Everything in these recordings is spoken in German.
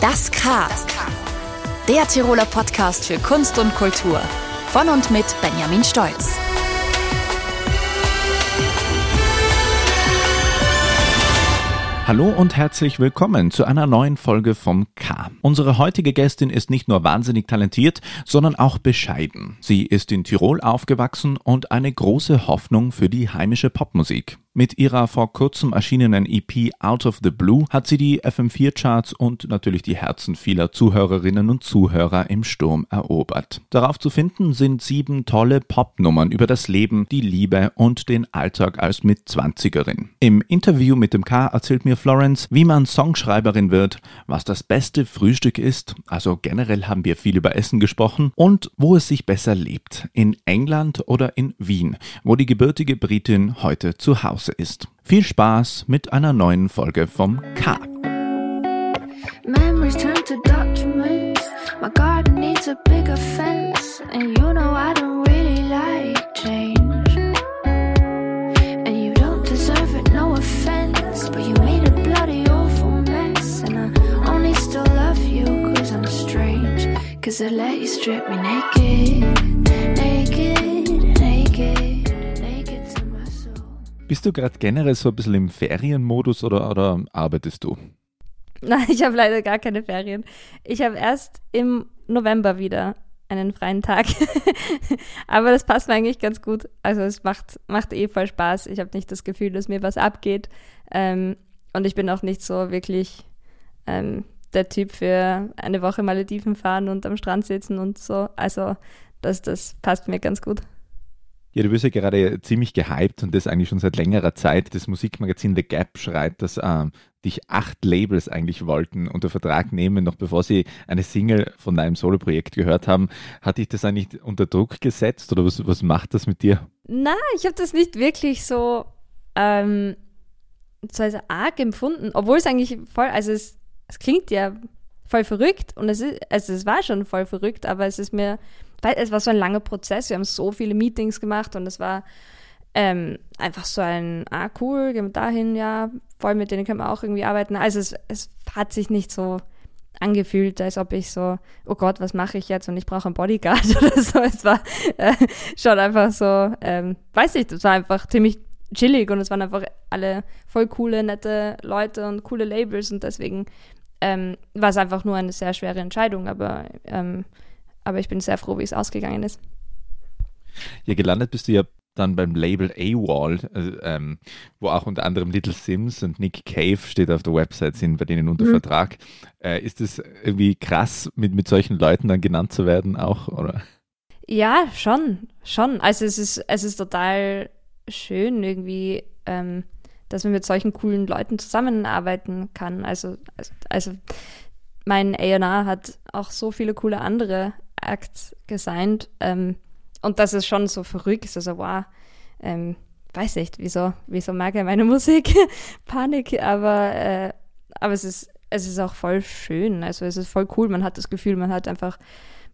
Das K. Der Tiroler Podcast für Kunst und Kultur. Von und mit Benjamin Stolz. Hallo und herzlich willkommen zu einer neuen Folge vom K. Unsere heutige Gästin ist nicht nur wahnsinnig talentiert, sondern auch bescheiden. Sie ist in Tirol aufgewachsen und eine große Hoffnung für die heimische Popmusik. Mit ihrer vor kurzem erschienenen EP Out of the Blue hat sie die FM4-Charts und natürlich die Herzen vieler Zuhörerinnen und Zuhörer im Sturm erobert. Darauf zu finden sind sieben tolle Popnummern über das Leben, die Liebe und den Alltag als Mitzwanzigerin. Im Interview mit dem K erzählt mir Florence, wie man Songschreiberin wird, was das beste Frühstück ist, also generell haben wir viel über Essen gesprochen, und wo es sich besser lebt, in England oder in Wien, wo die gebürtige Britin heute zu Hause Chance ist. Viel Spaß mit einer neuen Folge vom K. Memories turn to documents. My garden needs a bigger fence. And you know I don't really like change. And you don't deserve it, no offense. But you made a bloody awful mess. And I only still love you cause I'm strange. Cause I let you strip me naked. Bist du gerade generell so ein bisschen im Ferienmodus oder, oder arbeitest du? Nein, ich habe leider gar keine Ferien. Ich habe erst im November wieder einen freien Tag. Aber das passt mir eigentlich ganz gut. Also es macht, macht eh voll Spaß. Ich habe nicht das Gefühl, dass mir was abgeht. Ähm, und ich bin auch nicht so wirklich ähm, der Typ für eine Woche Malediven fahren und am Strand sitzen und so. Also das, das passt mir ganz gut. Ja, du bist ja gerade ziemlich gehypt und das eigentlich schon seit längerer Zeit. Das Musikmagazin The Gap schreibt, dass ähm, dich acht Labels eigentlich wollten unter Vertrag nehmen, noch bevor sie eine Single von deinem Soloprojekt gehört haben. Hat dich das eigentlich unter Druck gesetzt oder was, was macht das mit dir? Na, ich habe das nicht wirklich so, ähm, so als arg empfunden, obwohl es eigentlich voll, also es, es klingt ja voll verrückt und es ist, also es war schon voll verrückt, aber es ist mir weil es war so ein langer Prozess. Wir haben so viele Meetings gemacht und es war ähm, einfach so ein, ah cool, gehen wir dahin, ja, voll mit denen können wir auch irgendwie arbeiten. Also es, es hat sich nicht so angefühlt, als ob ich so, oh Gott, was mache ich jetzt und ich brauche einen Bodyguard oder so. Es war äh, schon einfach so, ähm, weiß nicht, es war einfach ziemlich chillig und es waren einfach alle voll coole, nette Leute und coole Labels und deswegen ähm, war es einfach nur eine sehr schwere Entscheidung, aber ähm, aber ich bin sehr froh, wie es ausgegangen ist. Ja, gelandet bist du ja dann beim Label AWOL, also, ähm, wo auch unter anderem Little Sims und Nick Cave steht auf der Website, sind bei denen unter mhm. Vertrag. Äh, ist es irgendwie krass, mit, mit solchen Leuten dann genannt zu werden auch, oder? Ja, schon, schon. Also es ist, es ist total schön irgendwie, ähm, dass man mit solchen coolen Leuten zusammenarbeiten kann. Also, also, also mein A&R hat auch so viele coole andere Acts gesigned. Ähm, und das ist schon so verrückt. Also, wow, ähm, weiß nicht, wieso, wieso mag er meine Musik? Panik, aber, äh, aber es ist, es ist auch voll schön. Also es ist voll cool. Man hat das Gefühl, man hat einfach,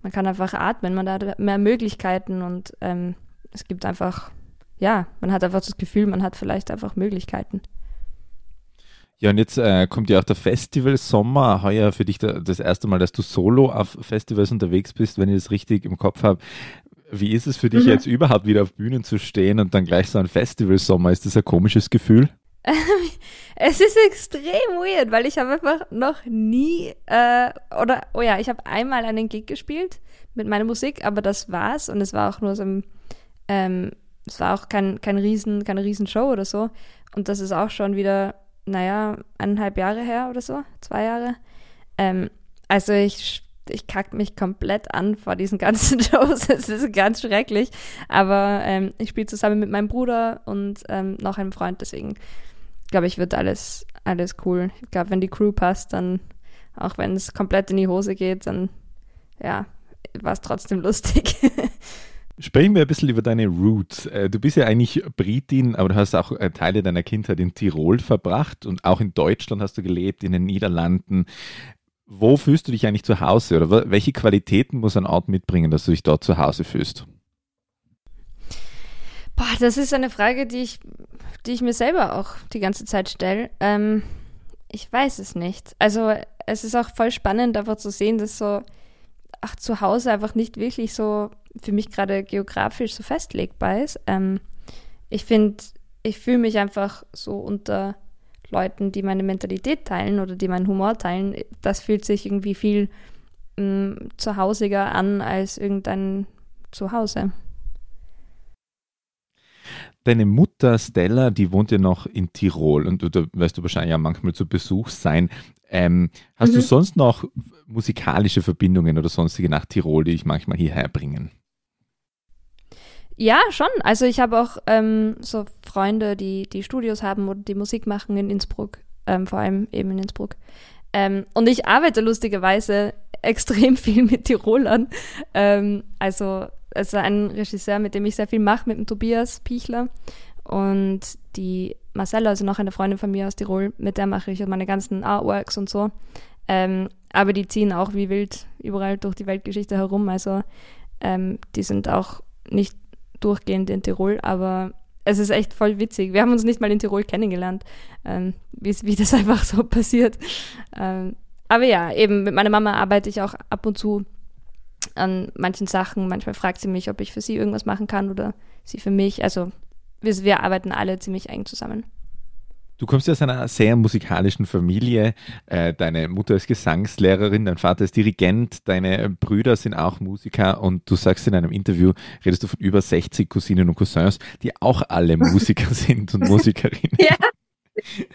man kann einfach atmen, man hat mehr Möglichkeiten und ähm, es gibt einfach, ja, man hat einfach das Gefühl, man hat vielleicht einfach Möglichkeiten. Ja, und jetzt äh, kommt ja auch der Festival Sommer. Heuer für dich das erste Mal, dass du solo auf Festivals unterwegs bist, wenn ich das richtig im Kopf habe. Wie ist es für dich mhm. jetzt überhaupt wieder auf Bühnen zu stehen und dann gleich so ein Festival Sommer? Ist das ein komisches Gefühl? es ist extrem weird, weil ich habe einfach noch nie äh, oder oh ja, ich habe einmal einen Gig gespielt mit meiner Musik, aber das war's und es war auch nur so ein ähm, es war auch kein, kein riesen, keine riesen Show oder so. Und das ist auch schon wieder naja, eineinhalb Jahre her oder so, zwei Jahre. Ähm, also ich, ich kack mich komplett an vor diesen ganzen Shows. Es ist ganz schrecklich. Aber ähm, ich spiele zusammen mit meinem Bruder und ähm, noch einem Freund, deswegen glaube ich, wird alles, alles cool. Ich glaube, wenn die Crew passt, dann, auch wenn es komplett in die Hose geht, dann ja, war es trotzdem lustig. Sprechen wir ein bisschen über deine Roots. Äh, du bist ja eigentlich Britin, aber du hast auch äh, Teile deiner Kindheit in Tirol verbracht und auch in Deutschland hast du gelebt, in den Niederlanden. Wo fühlst du dich eigentlich zu Hause oder welche Qualitäten muss ein Ort mitbringen, dass du dich dort zu Hause fühlst? Boah, das ist eine Frage, die ich, die ich mir selber auch die ganze Zeit stelle. Ähm, ich weiß es nicht. Also es ist auch voll spannend, einfach zu sehen, dass so ach, zu Hause einfach nicht wirklich so für mich gerade geografisch so festlegbar ist. Ähm, ich finde, ich fühle mich einfach so unter Leuten, die meine Mentalität teilen oder die meinen Humor teilen. Das fühlt sich irgendwie viel mh, mm, zuhausiger an als irgendein Zuhause. Deine Mutter Stella, die wohnt ja noch in Tirol und du, da wirst du wahrscheinlich ja manchmal zu Besuch sein. Ähm, hast mhm. du sonst noch musikalische Verbindungen oder sonstige nach Tirol, die dich manchmal hierher bringen? Ja, schon. Also ich habe auch ähm, so Freunde, die, die Studios haben oder die Musik machen in Innsbruck, ähm, vor allem eben in Innsbruck. Ähm, und ich arbeite lustigerweise extrem viel mit Tirolern. Ähm, also, also ein Regisseur, mit dem ich sehr viel mache, mit dem Tobias Pichler. Und die Marcella, also noch eine Freundin von mir aus Tirol, mit der mache ich meine ganzen Artworks und so. Ähm, aber die ziehen auch wie wild überall durch die Weltgeschichte herum. Also ähm, die sind auch nicht durchgehend in Tirol, aber es ist echt voll witzig. Wir haben uns nicht mal in Tirol kennengelernt, ähm, wie das einfach so passiert. Ähm, aber ja, eben mit meiner Mama arbeite ich auch ab und zu an manchen Sachen. Manchmal fragt sie mich, ob ich für sie irgendwas machen kann oder sie für mich. Also wir, wir arbeiten alle ziemlich eng zusammen. Du kommst ja aus einer sehr musikalischen Familie. Äh, deine Mutter ist Gesangslehrerin, dein Vater ist Dirigent, deine Brüder sind auch Musiker und du sagst in einem Interview, redest du von über 60 Cousinen und Cousins, die auch alle Musiker sind und Musikerinnen. Ja.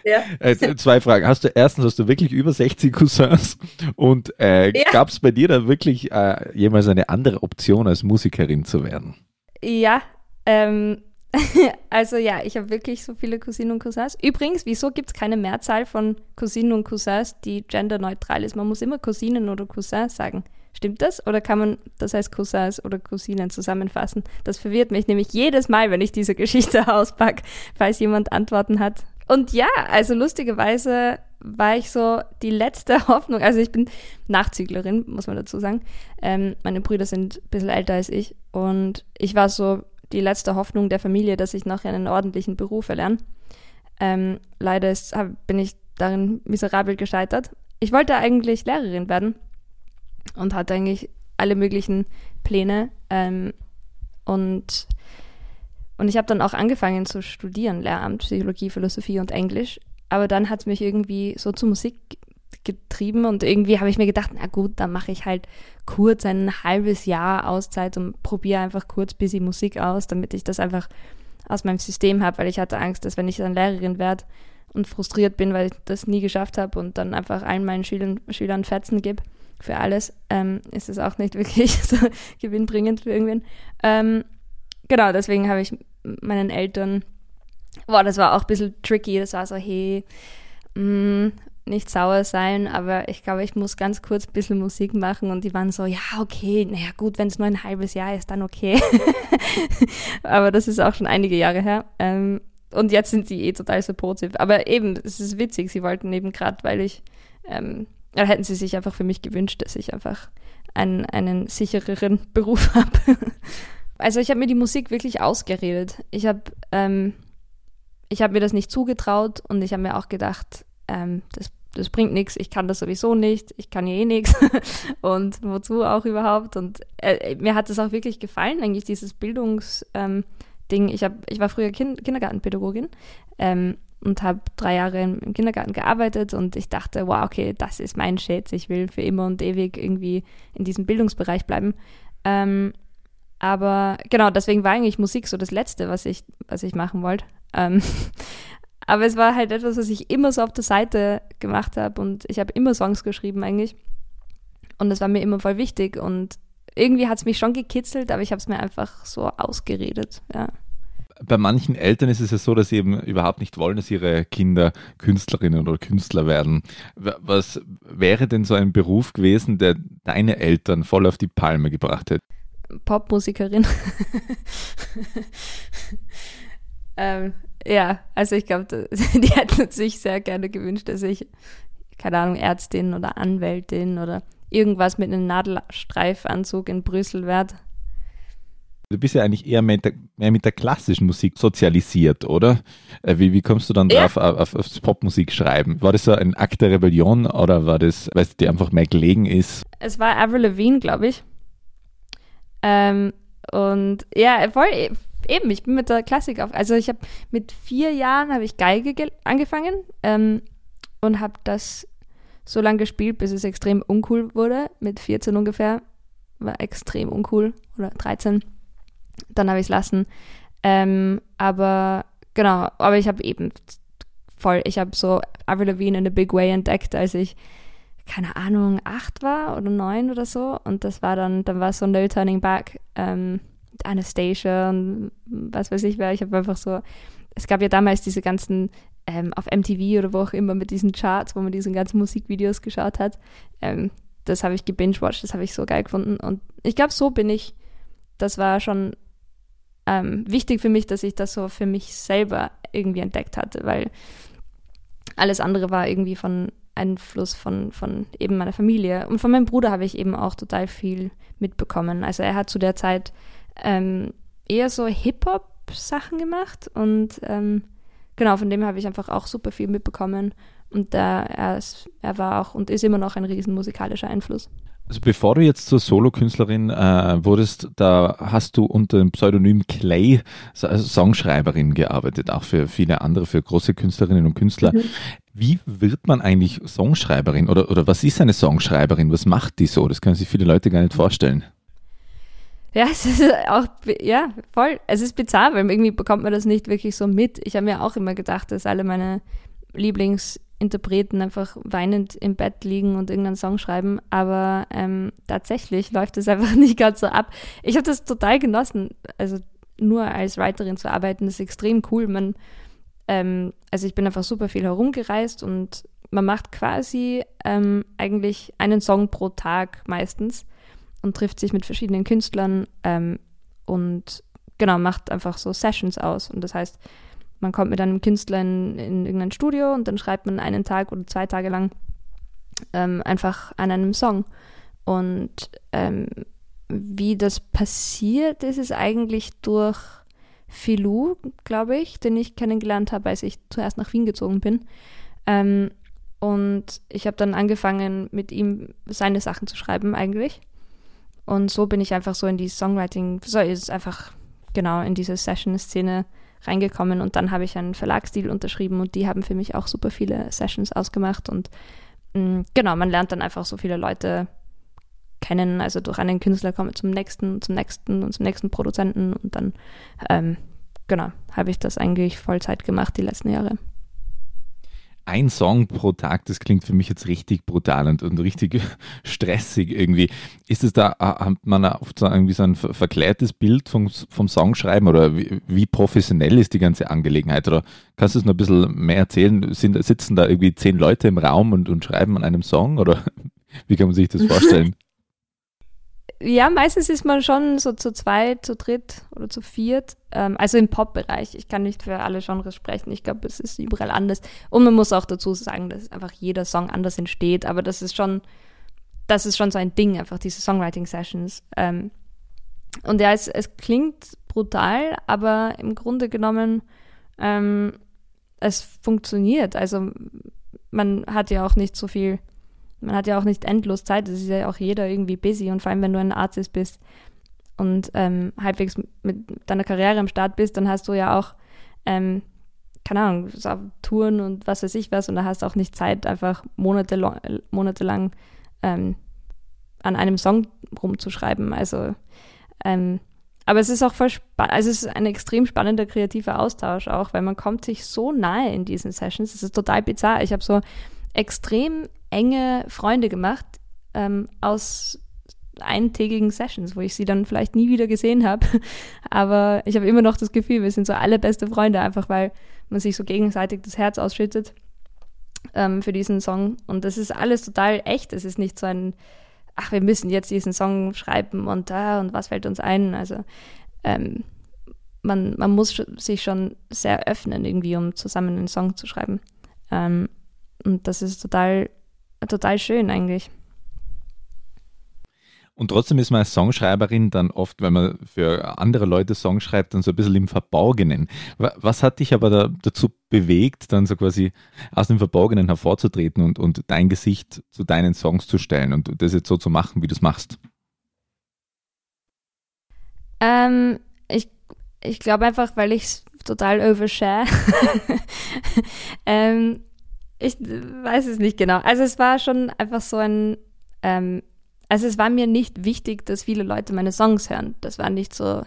Ja. Äh, zwei Fragen. Hast du erstens, hast du wirklich über 60 Cousins? Und äh, ja. gab es bei dir da wirklich äh, jemals eine andere Option, als Musikerin zu werden? Ja, ähm, also ja, ich habe wirklich so viele Cousinen und Cousins. Übrigens, wieso gibt es keine Mehrzahl von Cousinen und Cousins, die genderneutral ist? Man muss immer Cousinen oder Cousins sagen. Stimmt das? Oder kann man das als Cousins oder Cousinen zusammenfassen? Das verwirrt mich nämlich jedes Mal, wenn ich diese Geschichte auspacke, falls jemand Antworten hat. Und ja, also lustigerweise war ich so die letzte Hoffnung. Also ich bin Nachzüglerin, muss man dazu sagen. Ähm, meine Brüder sind ein bisschen älter als ich. Und ich war so die letzte Hoffnung der Familie, dass ich nachher einen ordentlichen Beruf erlerne. Ähm, leider ist, hab, bin ich darin miserabel gescheitert. Ich wollte eigentlich Lehrerin werden und hatte eigentlich alle möglichen Pläne. Ähm, und, und ich habe dann auch angefangen zu studieren, Lehramt, Psychologie, Philosophie und Englisch. Aber dann hat es mich irgendwie so zur Musik getrieben und irgendwie habe ich mir gedacht, na gut, dann mache ich halt kurz ein halbes Jahr Auszeit und probiere einfach kurz busy Musik aus, damit ich das einfach aus meinem System habe, weil ich hatte Angst, dass wenn ich dann Lehrerin werde und frustriert bin, weil ich das nie geschafft habe und dann einfach allen meinen Schülern, Schülern Fetzen gebe für alles, ähm, ist es auch nicht wirklich so gewinnbringend für irgendwen. Ähm, genau, deswegen habe ich meinen Eltern, boah, das war auch ein bisschen tricky, das war so, hey, mh, mm, nicht sauer sein, aber ich glaube, ich muss ganz kurz ein bisschen Musik machen und die waren so, ja, okay, naja gut, wenn es nur ein halbes Jahr ist, dann okay. aber das ist auch schon einige Jahre her. Ähm, und jetzt sind sie eh total supportive. Aber eben, es ist witzig, sie wollten eben gerade, weil ich, ähm, da hätten sie sich einfach für mich gewünscht, dass ich einfach einen, einen sichereren Beruf habe. also ich habe mir die Musik wirklich ausgeredet. Ich habe ähm, ich mir das nicht zugetraut und ich habe mir auch gedacht, ähm, das das bringt nichts, ich kann das sowieso nicht, ich kann ja eh nichts und wozu auch überhaupt. Und äh, mir hat es auch wirklich gefallen, eigentlich dieses Bildungsding. Ähm, ich, ich war früher kind Kindergartenpädagogin ähm, und habe drei Jahre im, im, Kindergarten gearbeitet und ich dachte, wow, okay, das ist mein Schätz, ich will für immer und ewig irgendwie in diesem Bildungsbereich bleiben. Ähm, aber genau, deswegen war eigentlich Musik so das Letzte, was ich, was ich machen wollte. Ähm, aber es war halt etwas, was ich immer so auf der Seite gemacht habe und ich habe immer Songs geschrieben eigentlich. Und das war mir immer voll wichtig und irgendwie hat es mich schon gekitzelt, aber ich habe es mir einfach so ausgeredet, ja. Bei manchen Eltern ist es ja so, dass sie eben überhaupt nicht wollen, dass ihre Kinder Künstlerinnen oder Künstler werden. Was wäre denn so ein Beruf gewesen, der deine Eltern voll auf die Palme gebracht hätte? Popmusikerin. ähm, ja, also ich glaube, die hätten sich sehr gerne gewünscht, dass ich, keine Ahnung, Ärztin oder Anwältin oder irgendwas mit einem Nadelstreifanzug in Brüssel werde. Du bist ja eigentlich eher mit der, mehr mit der klassischen Musik sozialisiert, oder? Äh, wie, wie kommst du dann drauf, ja. auf, aufs Popmusik schreiben? War das so ein Akt der Rebellion oder war das, weil es dir einfach mehr gelegen ist? Es war Avril Lavigne, glaube ich. Ähm, und ja, voll, eben, ich bin mit der Klassik auf. Also ich habe mit vier Jahren habe ich Geige angefangen ähm, und habe das so lange gespielt, bis es extrem uncool wurde. Mit 14 ungefähr war extrem uncool oder 13. Dann habe ich es lassen. Ähm, aber genau, aber ich habe eben voll, ich habe so Avril Lavigne in a Big Way entdeckt, als ich keine Ahnung, acht war oder neun oder so. Und das war dann, dann war so No Turning Back. Ähm, Anastasia und was weiß ich wer. Ich habe einfach so, es gab ja damals diese ganzen ähm, auf MTV oder wo auch immer mit diesen Charts, wo man diese ganzen Musikvideos geschaut hat. Ähm, das habe ich gebingewatcht, das habe ich so geil gefunden. Und ich glaube, so bin ich. Das war schon ähm, wichtig für mich, dass ich das so für mich selber irgendwie entdeckt hatte, weil alles andere war irgendwie von Einfluss von, von eben meiner Familie. Und von meinem Bruder habe ich eben auch total viel mitbekommen. Also er hat zu der Zeit ähm, eher so Hip-Hop-Sachen gemacht und ähm, genau, von dem habe ich einfach auch super viel mitbekommen. Und da er, ist, er war auch und ist immer noch ein riesen musikalischer Einfluss. Also bevor du jetzt zur Solokünstlerin äh, wurdest, da hast du unter dem Pseudonym Clay als Songschreiberin gearbeitet, auch für viele andere, für große Künstlerinnen und Künstler. Mhm. Wie wird man eigentlich Songschreiberin oder, oder was ist eine Songschreiberin? Was macht die so? Das können sich viele Leute gar nicht vorstellen. Ja, es ist auch, ja, voll. Es ist bizarr, weil irgendwie bekommt man das nicht wirklich so mit. Ich habe mir auch immer gedacht, dass alle meine Lieblingsinterpreten einfach weinend im Bett liegen und irgendeinen Song schreiben. Aber ähm, tatsächlich läuft es einfach nicht ganz so ab. Ich habe das total genossen. Also nur als Writerin zu arbeiten, ist extrem cool. Man, ähm, also ich bin einfach super viel herumgereist und man macht quasi ähm, eigentlich einen Song pro Tag meistens und trifft sich mit verschiedenen Künstlern ähm, und genau, macht einfach so Sessions aus. Und das heißt, man kommt mit einem Künstler in, in irgendein Studio und dann schreibt man einen Tag oder zwei Tage lang ähm, einfach an einem Song. Und ähm, wie das passiert ist, ist eigentlich durch Filou, glaube ich, den ich kennengelernt habe, als ich zuerst nach Wien gezogen bin. Ähm, und ich habe dann angefangen, mit ihm seine Sachen zu schreiben eigentlich. Und so bin ich einfach so in die Songwriting, so ist einfach genau in diese Session-Szene reingekommen. Und dann habe ich einen Verlagsdeal unterschrieben und die haben für mich auch super viele Sessions ausgemacht. Und mh, mm, genau, man lernt dann einfach so viele Leute kennen, also durch einen Künstler kommt zum nächsten, zum nächsten und zum nächsten Produzenten. Und dann ähm, genau, habe ich das eigentlich Vollzeit gemacht die letzten Jahre ein Song pro Tag, das klingt für mich jetzt richtig brutal und, und richtig stressig irgendwie. Ist es da, hat man oft so irgendwie so ein verklärtes Bild vom, vom Songschreiben oder wie, wie, professionell ist die ganze Angelegenheit? Oder kannst du es noch ein bisschen mehr erzählen? Sind, sitzen da irgendwie zehn Leute im Raum und, und schreiben an einem Song oder wie kann man sich das vorstellen? Ja, meistens ist man schon so zu zweit, zu dritt oder zu viert. Ähm, also im Pop-Bereich. Ich kann nicht für alle Genres sprechen. Ich glaube, es ist überall anders. Und man muss auch dazu sagen, dass einfach jeder Song anders entsteht. Aber das ist schon, das ist schon so ein Ding, einfach diese Songwriting-Sessions. Ähm, und ja, es, es klingt brutal, aber im Grunde genommen, ähm, es funktioniert. Also man hat ja auch nicht so viel man hat ja auch nicht endlos Zeit, es ist ja auch jeder irgendwie busy und vor allem, wenn du ein Artist bist und ähm, halbwegs mit deiner Karriere am Start bist, dann hast du ja auch, ähm, keine Ahnung, Touren und was weiß ich was und da hast du auch nicht Zeit, einfach monatelang, monatelang ähm, an einem Song rumzuschreiben. Also, ähm, aber es ist auch voll spannend, also es ist ein extrem spannender kreativer Austausch auch, weil man kommt sich so nahe in diesen Sessions. Es ist total bizarr. Ich habe so extrem enge Freunde gemacht ähm, aus eintägigen Sessions, wo ich sie dann vielleicht nie wieder gesehen habe. Aber ich habe immer noch das Gefühl, wir sind so alle beste Freunde, einfach weil man sich so gegenseitig das Herz ausschüttet ähm, für diesen Song. Und das ist alles total echt. Es ist nicht so ein, ach, wir müssen jetzt diesen Song schreiben und da und was fällt uns ein. Also ähm, man, man muss sich schon sehr öffnen, irgendwie, um zusammen einen Song zu schreiben. Ähm, und das ist total, total schön eigentlich. Und trotzdem ist man als Songschreiberin dann oft, wenn man für andere Leute Songs schreibt, dann so ein bisschen im Verborgenen. Was hat dich aber da, dazu bewegt, dann so quasi aus dem Verborgenen hervorzutreten und, und dein Gesicht zu deinen Songs zu stellen und das jetzt so zu machen, wie du es machst? Ähm, ich ich glaube einfach, weil ich es total overshare. ähm, ich weiß es nicht genau. Also es war schon einfach so ein ähm, also es war mir nicht wichtig, dass viele Leute meine Songs hören. Das war nicht so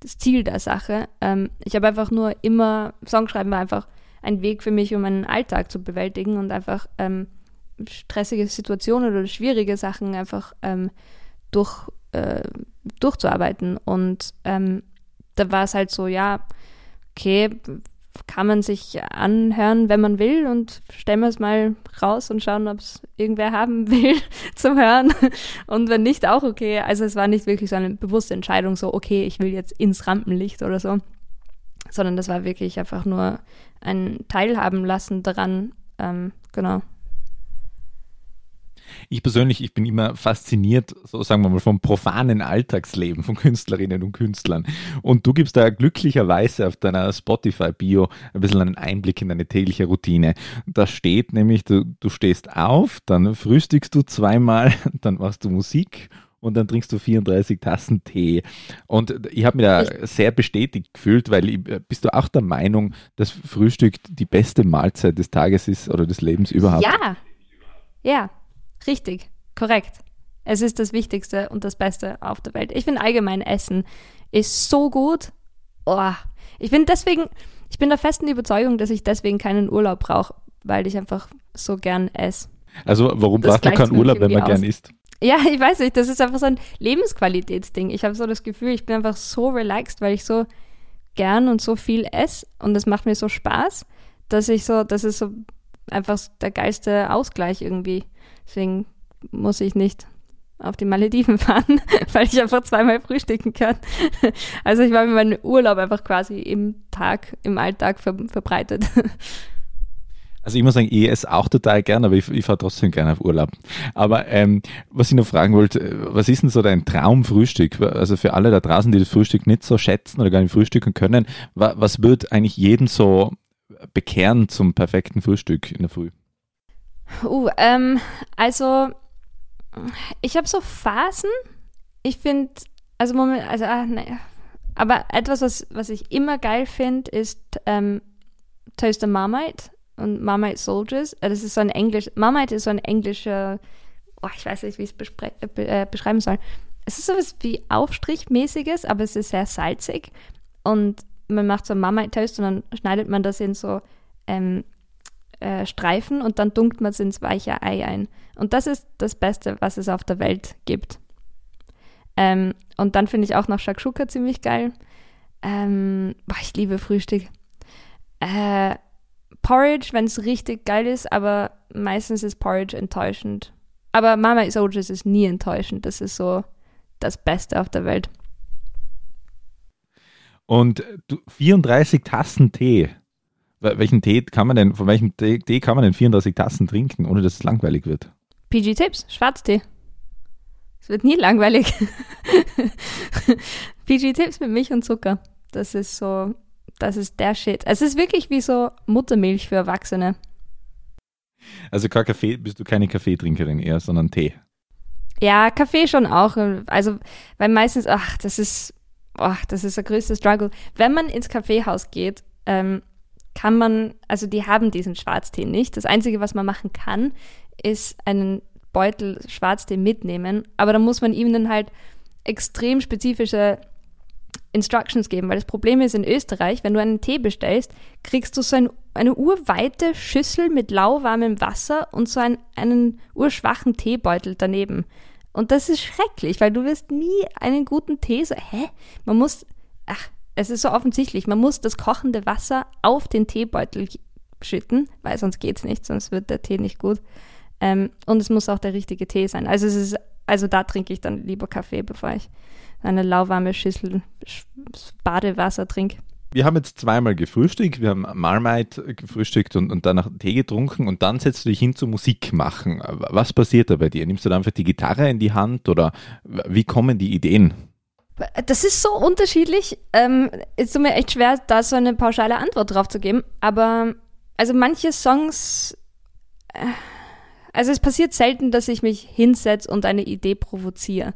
das Ziel der Sache. Ähm, ich habe einfach nur immer, Songschreiben war einfach ein Weg für mich, um meinen Alltag zu bewältigen und einfach ähm, stressige Situationen oder schwierige Sachen einfach ähm, durch, äh, durchzuarbeiten. Und ähm, da war es halt so, ja, okay, kann man sich anhören, wenn man will und stellen wir es mal raus und schauen, ob es irgendwer haben will zum Hören und wenn nicht, auch okay. Also es war nicht wirklich so eine bewusste Entscheidung, so okay, ich will jetzt ins Rampenlicht oder so, sondern das war wirklich einfach nur ein Teilhaben lassen daran, ähm, genau. Ich persönlich, ich bin immer fasziniert, so sagen wir mal, vom profanen Alltagsleben von Künstlerinnen und Künstlern. Und du gibst da glücklicherweise auf deiner Spotify-Bio ein bisschen einen Einblick in deine tägliche Routine. Da steht nämlich, du, du stehst auf, dann frühstückst du zweimal, dann machst du Musik und dann trinkst du 34 Tassen Tee. Und ich habe mich da sehr bestätigt gefühlt, weil ich, bist du auch der Meinung, dass Frühstück die beste Mahlzeit des Tages ist oder des Lebens überhaupt? Ja, ja, Richtig, korrekt. Es ist das Wichtigste und das Beste auf der Welt. Ich finde allgemein Essen ist so gut. Oh, ich bin deswegen, ich bin der festen Überzeugung, dass ich deswegen keinen Urlaub brauche, weil ich einfach so gern esse. Also warum braucht man keinen Urlaub, wenn man aus. gern isst? Ja, ich weiß nicht, das ist einfach so ein Lebensqualitätsding. Ich habe so das Gefühl, ich bin einfach so relaxed, weil ich so gern und so viel esse und das macht mir so Spaß, dass ich so, das ist so einfach der geilste Ausgleich irgendwie. Deswegen muss ich nicht auf die Malediven fahren, weil ich einfach zweimal frühstücken kann. Also ich mir meinen Urlaub einfach quasi im Tag, im Alltag ver verbreitet. Also ich muss sagen, ich esse auch total gern, aber ich, ich fahre trotzdem gerne auf Urlaub. Aber ähm, was ich noch fragen wollte, was ist denn so dein Traumfrühstück? Also für alle da draußen, die das Frühstück nicht so schätzen oder gar nicht frühstücken können, was wird eigentlich jeden so bekehren zum perfekten Frühstück in der Früh? Uh, ähm, also ich habe so Phasen. Ich finde, also Moment, also ah, naja. Aber etwas, was, was ich immer geil finde, ist ähm, Toaster Marmite und Marmite Soldiers. Äh, das ist so ein Englisch, Marmite ist so ein englischer, oh, ich weiß nicht, wie ich es äh, beschreiben soll. Es ist sowas wie Aufstrichmäßiges, aber es ist sehr salzig. Und man macht so Marmite Toast und dann schneidet man das in so ähm, äh, Streifen und dann dunkt man es ins weiche Ei ein. Und das ist das Beste, was es auf der Welt gibt. Ähm, und dann finde ich auch noch Shakshuka ziemlich geil. Ähm, boah, ich liebe Frühstück. Äh, Porridge, wenn es richtig geil ist, aber meistens ist Porridge enttäuschend. Aber Mama Soldiers ist nie enttäuschend. Das ist so das Beste auf der Welt. Und du, 34 Tassen Tee. Welchen Tee kann man denn, von welchem Tee, Tee kann man denn 34 Tassen trinken, ohne dass es langweilig wird? PG Tips, Schwarztee. Es wird nie langweilig. PG Tips mit Milch und Zucker. Das ist so, das ist der Shit. Es ist wirklich wie so Muttermilch für Erwachsene. Also kein Kaffee, bist du keine Kaffeetrinkerin eher, sondern Tee? Ja, Kaffee schon auch. Also, weil meistens, ach, das ist, ach, das ist der größte Struggle. Wenn man ins Kaffeehaus geht, ähm, kann man, also die haben diesen Schwarztee nicht. Das Einzige, was man machen kann, ist einen Beutel Schwarztee mitnehmen. Aber da muss man ihm dann halt extrem spezifische Instructions geben, weil das Problem ist in Österreich, wenn du einen Tee bestellst, kriegst du so ein, eine urweite Schüssel mit lauwarmem Wasser und so ein, einen urschwachen Teebeutel daneben. Und das ist schrecklich, weil du wirst nie einen guten Tee so, hä? Man muss, ach, es ist so offensichtlich, man muss das kochende Wasser auf den Teebeutel schütten, weil sonst geht es nicht, sonst wird der Tee nicht gut. Ähm, und es muss auch der richtige Tee sein. Also es ist, also da trinke ich dann lieber Kaffee, bevor ich eine lauwarme Schüssel Badewasser trinke. wir haben jetzt zweimal gefrühstückt, wir haben Marmite gefrühstückt und, und danach Tee getrunken und dann setzt du dich hin zu Musik machen. Was passiert da bei dir? Nimmst du da einfach die Gitarre in die Hand oder wie kommen die Ideen? Das ist so unterschiedlich. Ähm, ist mir echt schwer, da so eine pauschale Antwort drauf zu geben. Aber also manche Songs, äh, also es passiert selten, dass ich mich hinsetze und eine Idee provoziere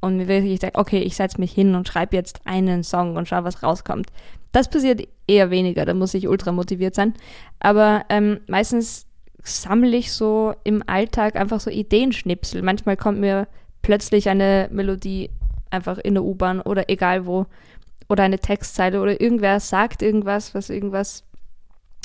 und mir wirklich denke, okay, ich setze mich hin und schreibe jetzt einen Song und schaue, was rauskommt. Das passiert eher weniger, da muss ich ultra motiviert sein. Aber ähm, meistens sammle ich so im Alltag einfach so Ideenschnipsel. Manchmal kommt mir plötzlich eine Melodie einfach in der U-Bahn oder egal wo oder eine Textzeile oder irgendwer sagt irgendwas, was irgendwas,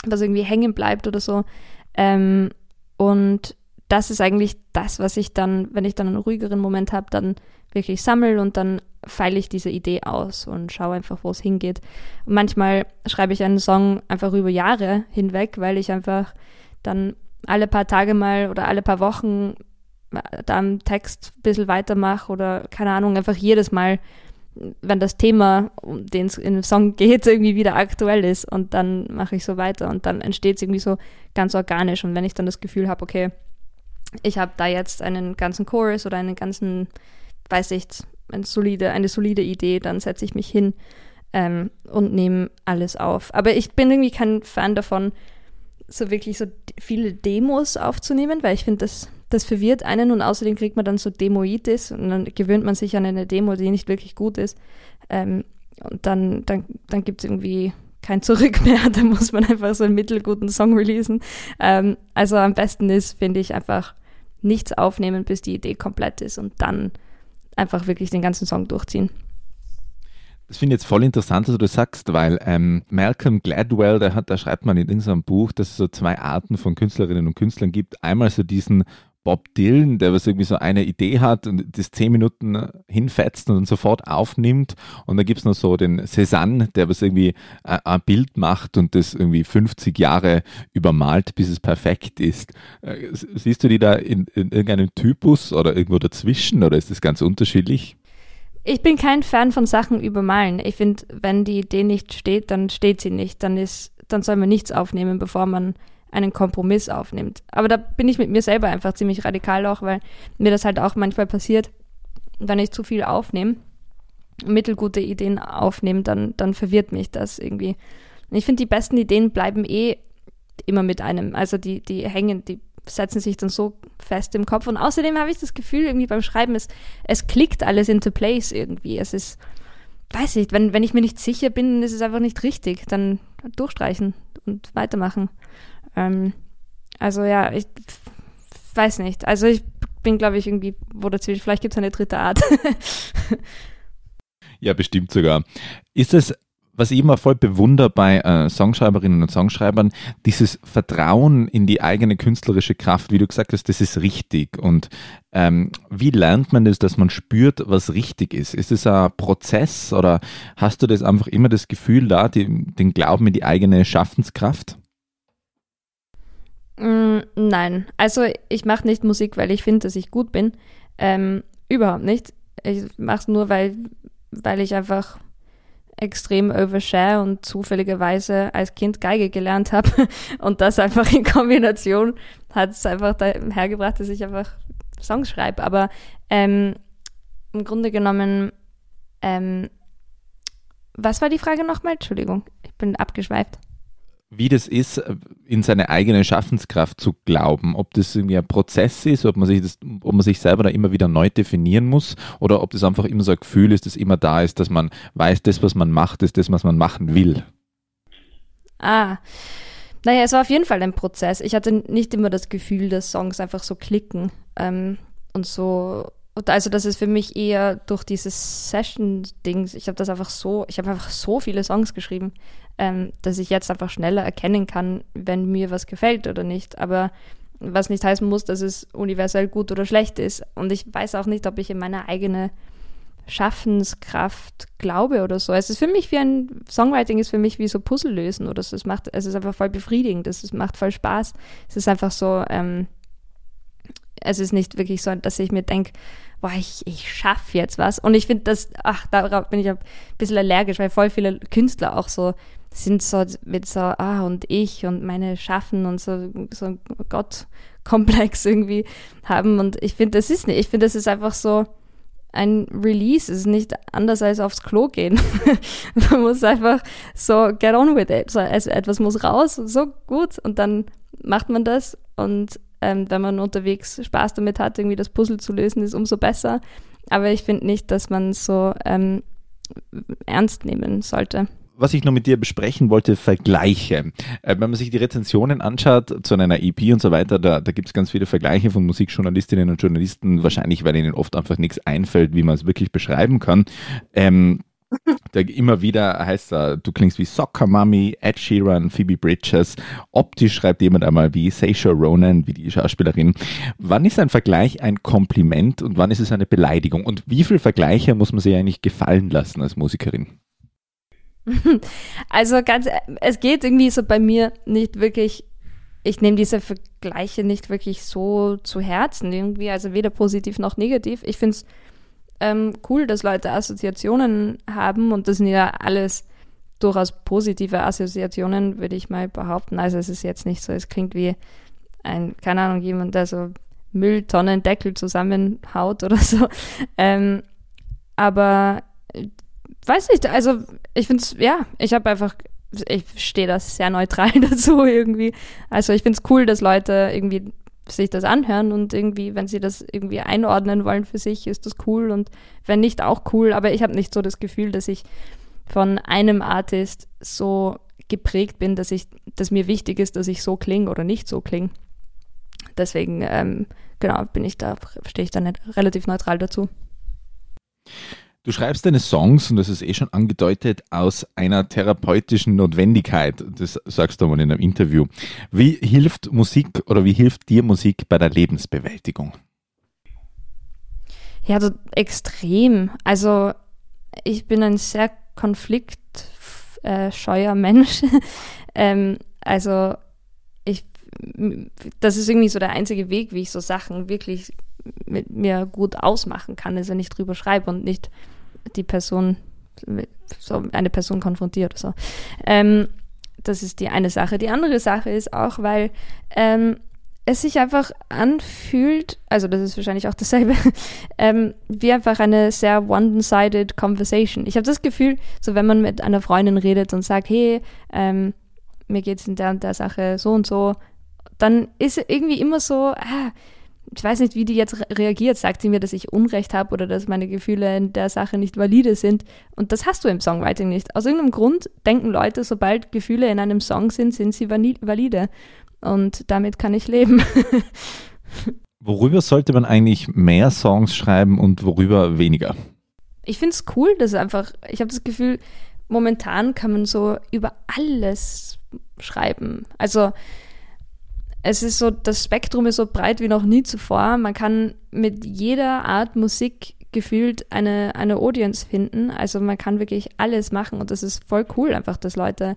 was irgendwie hängen bleibt oder so. Ähm, und das ist eigentlich das, was ich dann, wenn ich dann einen ruhigeren Moment habe, dann wirklich sammle und dann feile ich diese Idee aus und schaue einfach, wo es hingeht. Und manchmal schreibe ich einen Song einfach über Jahre hinweg, weil ich einfach dann alle paar Tage mal oder alle paar Wochen da am Text ein bisschen weitermache oder keine Ahnung, einfach jedes Mal, wenn das Thema, um den es in dem Song geht, irgendwie wieder aktuell ist und dann mache ich so weiter und dann entsteht es irgendwie so ganz organisch und wenn ich dann das Gefühl habe, okay, ich habe da jetzt einen ganzen Chorus oder einen ganzen weiß ich, eine solide, eine solide Idee, dann setze ich mich hin ähm, und nehme alles auf. Aber ich bin irgendwie kein Fan davon, so wirklich so viele Demos aufzunehmen, weil ich finde, das, das verwirrt einen und außerdem kriegt man dann so Demoitis und dann gewöhnt man sich an eine Demo, die nicht wirklich gut ist. Ähm, und dann, dann, dann gibt es irgendwie kein Zurück mehr. Da muss man einfach so einen mittelguten Song releasen. Ähm, also am besten ist, finde ich, einfach nichts aufnehmen, bis die Idee komplett ist und dann einfach wirklich den ganzen Song durchziehen. Das finde ich jetzt voll interessant, was du sagst, weil ähm, Malcolm Gladwell, der hat, da schreibt man in irgendeinem Buch, dass es so zwei Arten von Künstlerinnen und Künstlern gibt. Einmal so diesen Bob Dylan, der was irgendwie so eine Idee hat und das zehn Minuten hinfetzt und dann sofort aufnimmt. Und dann gibt es noch so den Cézanne, der was irgendwie ein Bild macht und das irgendwie 50 Jahre übermalt, bis es perfekt ist. Äh, siehst du die da in, in irgendeinem Typus oder irgendwo dazwischen oder ist das ganz unterschiedlich? Ich bin kein Fan von Sachen übermalen. Ich finde, wenn die Idee nicht steht, dann steht sie nicht. Dann ist, dann soll man nichts aufnehmen, bevor man einen Kompromiss aufnimmt. Aber da bin ich mit mir selber einfach ziemlich radikal auch, weil mir das halt auch manchmal passiert, wenn ich zu viel aufnehme, mittelgute Ideen aufnehme, dann, dann verwirrt mich das irgendwie. Ich finde, die besten Ideen bleiben eh immer mit einem. Also die, die hängen, die setzen sich dann so fest im Kopf. Und außerdem habe ich das Gefühl, irgendwie beim Schreiben, es, es klickt alles into place irgendwie. Es ist, weiß ich, wenn, wenn ich mir nicht sicher bin, ist es einfach nicht richtig. Dann durchstreichen und weitermachen. Ähm, also ja, ich weiß nicht. Also ich bin, glaube ich, irgendwie wo dazwischen. Vielleicht gibt es eine dritte Art. ja, bestimmt sogar. Ist es was ich immer voll bewundere bei äh, Songschreiberinnen und Songschreibern, dieses Vertrauen in die eigene künstlerische Kraft, wie du gesagt hast, das ist richtig. Und ähm, wie lernt man das, dass man spürt, was richtig ist? Ist es ein Prozess oder hast du das einfach immer das Gefühl da, die, den Glauben in die eigene Schaffenskraft? Nein, also ich mache nicht Musik, weil ich finde, dass ich gut bin. Ähm, überhaupt nicht. Ich mache es nur, weil, weil ich einfach extrem overshare und zufälligerweise als Kind Geige gelernt habe. Und das einfach in Kombination hat es einfach hergebracht, dass ich einfach Songs schreibe. Aber ähm, im Grunde genommen, ähm, was war die Frage nochmal? Entschuldigung, ich bin abgeschweift wie das ist, in seine eigene Schaffenskraft zu glauben. Ob das irgendwie ein Prozess ist, ob man sich das, ob man sich selber da immer wieder neu definieren muss oder ob das einfach immer so ein Gefühl ist, das immer da ist, dass man weiß, das, was man macht, ist das, was man machen will. Ah. Naja, es war auf jeden Fall ein Prozess. Ich hatte nicht immer das Gefühl, dass Songs einfach so klicken ähm, und so also das ist für mich eher durch dieses Session-Dings, ich habe das einfach so, ich habe einfach so viele Songs geschrieben, ähm, dass ich jetzt einfach schneller erkennen kann, wenn mir was gefällt oder nicht. Aber was nicht heißen muss, dass es universell gut oder schlecht ist. Und ich weiß auch nicht, ob ich in meine eigene Schaffenskraft glaube oder so. Es ist für mich wie ein Songwriting ist für mich wie so Puzzle lösen oder so. Es macht, es ist einfach voll befriedigend, es macht voll Spaß. Es ist einfach so, ähm, es ist nicht wirklich so, dass ich mir denke, boah, ich, ich schaffe jetzt was. Und ich finde das, ach, da bin ich ein bisschen allergisch, weil voll viele Künstler auch so sind so mit so, ah, und ich und meine Schaffen und so, so Gottkomplex irgendwie haben. Und ich finde, das ist nicht, ich finde, das ist einfach so, ein Release ist nicht anders als aufs Klo gehen. Man muss einfach so get on with it. So, also etwas muss raus, so gut. Und dann macht man das. Und ähm, wenn man unterwegs Spaß damit hat, irgendwie das Puzzle zu lösen, ist umso besser. Aber ich finde nicht, dass man so ähm, ernst nehmen sollte was ich noch mit dir besprechen wollte, Vergleiche. Äh, wenn man sich die Rezensionen anschaut zu einer EP und so weiter, da, da gibt es ganz viele Vergleiche von Musikjournalistinnen und Journalisten, wahrscheinlich, weil ihnen oft einfach nichts einfällt, wie man es wirklich beschreiben kann. Ähm, da immer wieder heißt er, du klingst wie Soccer Mummy, Ed Sheeran, Phoebe Bridges. Optisch schreibt jemand einmal wie Saoirse Ronan, wie die Schauspielerin. Wann ist ein Vergleich ein Kompliment und wann ist es eine Beleidigung? Und wie viele Vergleiche muss man sich eigentlich gefallen lassen als Musikerin? Also ganz, es geht irgendwie so bei mir nicht wirklich, ich nehme diese Vergleiche nicht wirklich so zu Herzen irgendwie, also weder positiv noch negativ. Ich finde es ähm, cool, dass Leute Assoziationen haben und das sind ja alles durchaus positive Assoziationen, würde ich mal behaupten. Also es ist jetzt nicht so, es klingt wie ein, keine Ahnung, jemand, der so Mülltonnendeckel zusammenhaut oder so. Ähm, aber weiß nicht, also ich finde es, ja, ich habe einfach, ich stehe da sehr neutral dazu irgendwie. Also ich finde es cool, dass Leute irgendwie sich das anhören und irgendwie, wenn sie das irgendwie einordnen wollen für sich, ist das cool und wenn nicht, auch cool. Aber ich habe nicht so das Gefühl, dass ich von einem Artist so geprägt bin, dass ich, dass mir wichtig ist, dass ich so klinge oder nicht so klinge. Deswegen, ähm, genau, bin ich da, stehe ich da nicht relativ neutral dazu. Du schreibst deine Songs, und das ist eh schon angedeutet, aus einer therapeutischen Notwendigkeit. Das sagst du mal in einem Interview. Wie hilft Musik oder wie hilft dir Musik bei der Lebensbewältigung? Ja, so extrem. Also ich bin ein sehr konfliktscheuer Mensch. ähm, also ich, das ist irgendwie so der einzige Weg, wie ich so Sachen wirklich mit mir gut ausmachen kann, ist, wenn ich drüber schreibe und nicht die Person, so eine Person konfrontiert oder so. Ähm, das ist die eine Sache. Die andere Sache ist auch, weil ähm, es sich einfach anfühlt, also das ist wahrscheinlich auch dasselbe, ähm, wie einfach eine sehr one-sided Conversation. Ich habe das Gefühl, so wenn man mit einer Freundin redet und sagt, hey, ähm, mir es in der und der Sache so und so, dann ist irgendwie immer so, ah, ich weiß nicht, wie die jetzt reagiert. Sagt sie mir, dass ich Unrecht habe oder dass meine Gefühle in der Sache nicht valide sind? Und das hast du im Songwriting nicht. Aus irgendeinem Grund denken Leute, sobald Gefühle in einem Song sind, sind sie valide. Und damit kann ich leben. worüber sollte man eigentlich mehr Songs schreiben und worüber weniger? Ich finde es cool, dass einfach, ich habe das Gefühl, momentan kann man so über alles schreiben. Also es ist so, das Spektrum ist so breit wie noch nie zuvor. Man kann mit jeder Art Musik gefühlt eine, eine Audience finden. Also man kann wirklich alles machen und das ist voll cool, einfach, dass Leute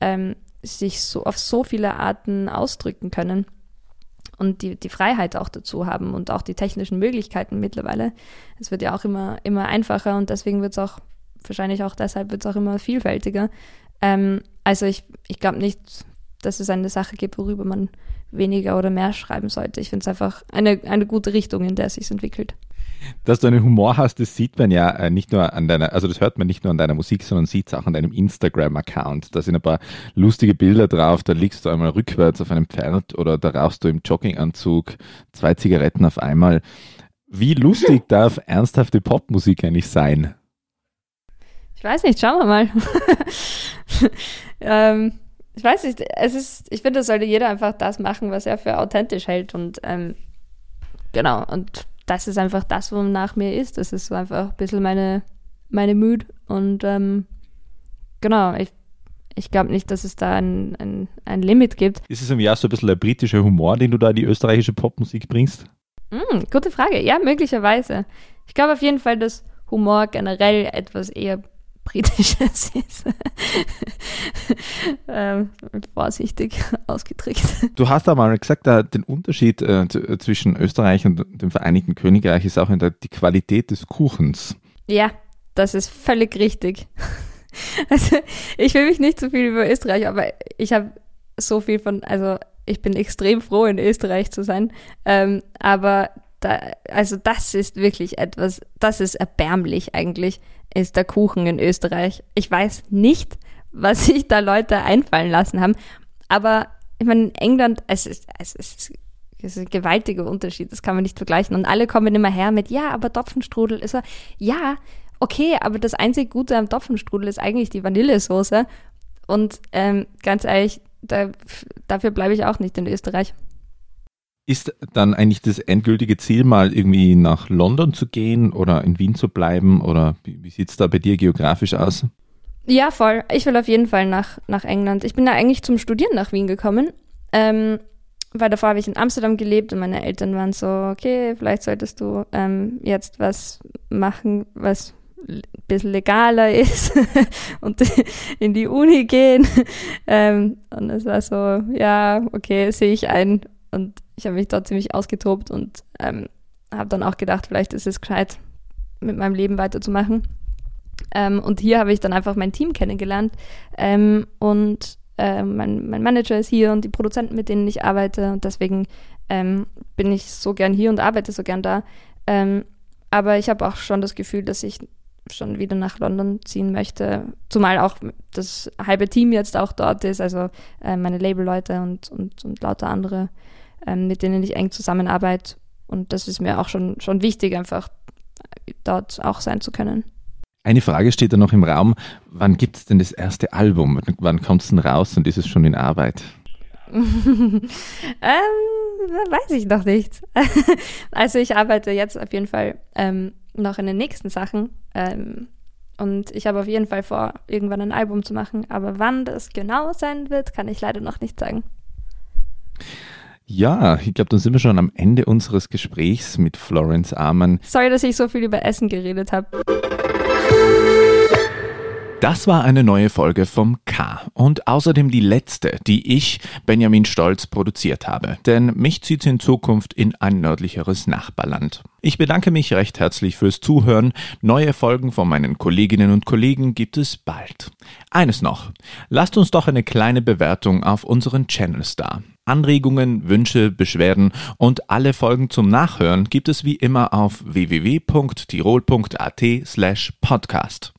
ähm, sich so auf so viele Arten ausdrücken können und die, die Freiheit auch dazu haben und auch die technischen Möglichkeiten mittlerweile. Es wird ja auch immer, immer einfacher und deswegen wird es auch, wahrscheinlich auch deshalb wird es auch immer vielfältiger. Ähm, also ich, ich glaube nicht, dass es eine Sache gibt, worüber man weniger oder mehr schreiben sollte. Ich finde es einfach eine, eine gute Richtung, in der es sich entwickelt. Dass du einen Humor hast, das sieht man ja äh, nicht nur an deiner, also das hört man nicht nur an deiner Musik, sondern sieht es auch an deinem Instagram-Account. Da sind ein paar lustige Bilder drauf, da liegst du einmal rückwärts auf einem Pferd oder da rauchst du im Jogginganzug zwei Zigaretten auf einmal. Wie lustig darf ernsthafte Popmusik eigentlich sein? Ich weiß nicht, schauen wir mal. ähm, ich weiß nicht, es ist, ich finde, es sollte jeder einfach das machen, was er für authentisch hält und ähm, genau, und das ist einfach das, wonach mir ist. Das ist einfach ein bisschen meine, meine Mood und ähm, genau, ich, ich glaube nicht, dass es da ein, ein, ein Limit gibt. Ist es im Jahr so ein bisschen der britische Humor, den du da in die österreichische Popmusik bringst? Mm, gute Frage. Ja, möglicherweise. Ich glaube auf jeden Fall, dass Humor generell etwas eher Britisches ist. ähm, vorsichtig ausgedrückt. Du hast einmal gesagt, den Unterschied äh, zwischen Österreich und dem Vereinigten Königreich ist auch in der, die Qualität des Kuchens. Ja, das ist völlig richtig. Also ich will mich nicht so viel über Österreich, aber ich habe so viel von, also ich bin extrem froh, in Österreich zu sein. Ähm, aber da, also das ist wirklich etwas, das ist erbärmlich eigentlich, ist der Kuchen in Österreich. Ich weiß nicht, was sich da Leute einfallen lassen haben, aber ich meine, in England, es ist, es ist, es ist ein gewaltiger Unterschied, das kann man nicht vergleichen. Und alle kommen immer her mit, ja, aber Topfenstrudel ist er, ja, okay, aber das einzig Gute am Topfenstrudel ist eigentlich die Vanillesoße. Und ähm, ganz ehrlich, da, dafür bleibe ich auch nicht in Österreich. Ist dann eigentlich das endgültige Ziel, mal irgendwie nach London zu gehen oder in Wien zu bleiben? Oder wie, wie sieht es da bei dir geografisch aus? Ja, voll. Ich will auf jeden Fall nach, nach England. Ich bin da eigentlich zum Studieren nach Wien gekommen. Ähm, weil davor habe ich in Amsterdam gelebt und meine Eltern waren so, okay, vielleicht solltest du ähm, jetzt was machen, was ein bisschen legaler ist und in die Uni gehen. Ähm, und es war so, ja, okay, sehe ich ein. Und ich habe mich dort ziemlich ausgetobt und ähm, habe dann auch gedacht, vielleicht ist es gescheit, mit meinem Leben weiterzumachen. Ähm, und hier habe ich dann einfach mein Team kennengelernt ähm, und äh, mein, mein, Manager ist hier und die Produzenten, mit denen ich arbeite und deswegen ähm, bin ich so gern hier und arbeite so gern da. Ähm, aber ich habe auch schon das Gefühl, dass ich schon wieder nach London ziehen möchte, zumal auch das halbe Team jetzt auch dort ist, also äh, meine Labelleute und, und, und lauter andere, ähm, mit denen ich eng zusammenarbeite. Und das ist mir auch schon, schon wichtig, einfach dort auch sein zu können. Eine Frage steht da noch im Raum. Wann gibt es denn das erste Album? Wann kommt es denn raus und ist es schon in Arbeit? ähm, weiß ich noch nicht. also ich arbeite jetzt auf jeden Fall ähm, noch in den nächsten Sachen. Ähm, und ich habe auf jeden Fall vor, irgendwann ein Album zu machen. Aber wann das genau sein wird, kann ich leider noch nicht sagen. Ja, ich glaube, dann sind wir schon am Ende unseres Gesprächs mit Florence Amann. Sorry, dass ich so viel über Essen geredet habe. Das war eine neue Folge vom K und außerdem die letzte, die ich, Benjamin Stolz, produziert habe. Denn mich zieht in Zukunft in ein nördlicheres Nachbarland. Ich bedanke mich recht herzlich fürs Zuhören. Neue Folgen von meinen Kolleginnen und Kollegen gibt es bald. Eines noch. Lasst uns doch eine kleine Bewertung auf unseren Channels da. Anregungen, Wünsche, Beschwerden und alle Folgen zum Nachhören gibt es wie immer auf www.tirol.at slash podcast.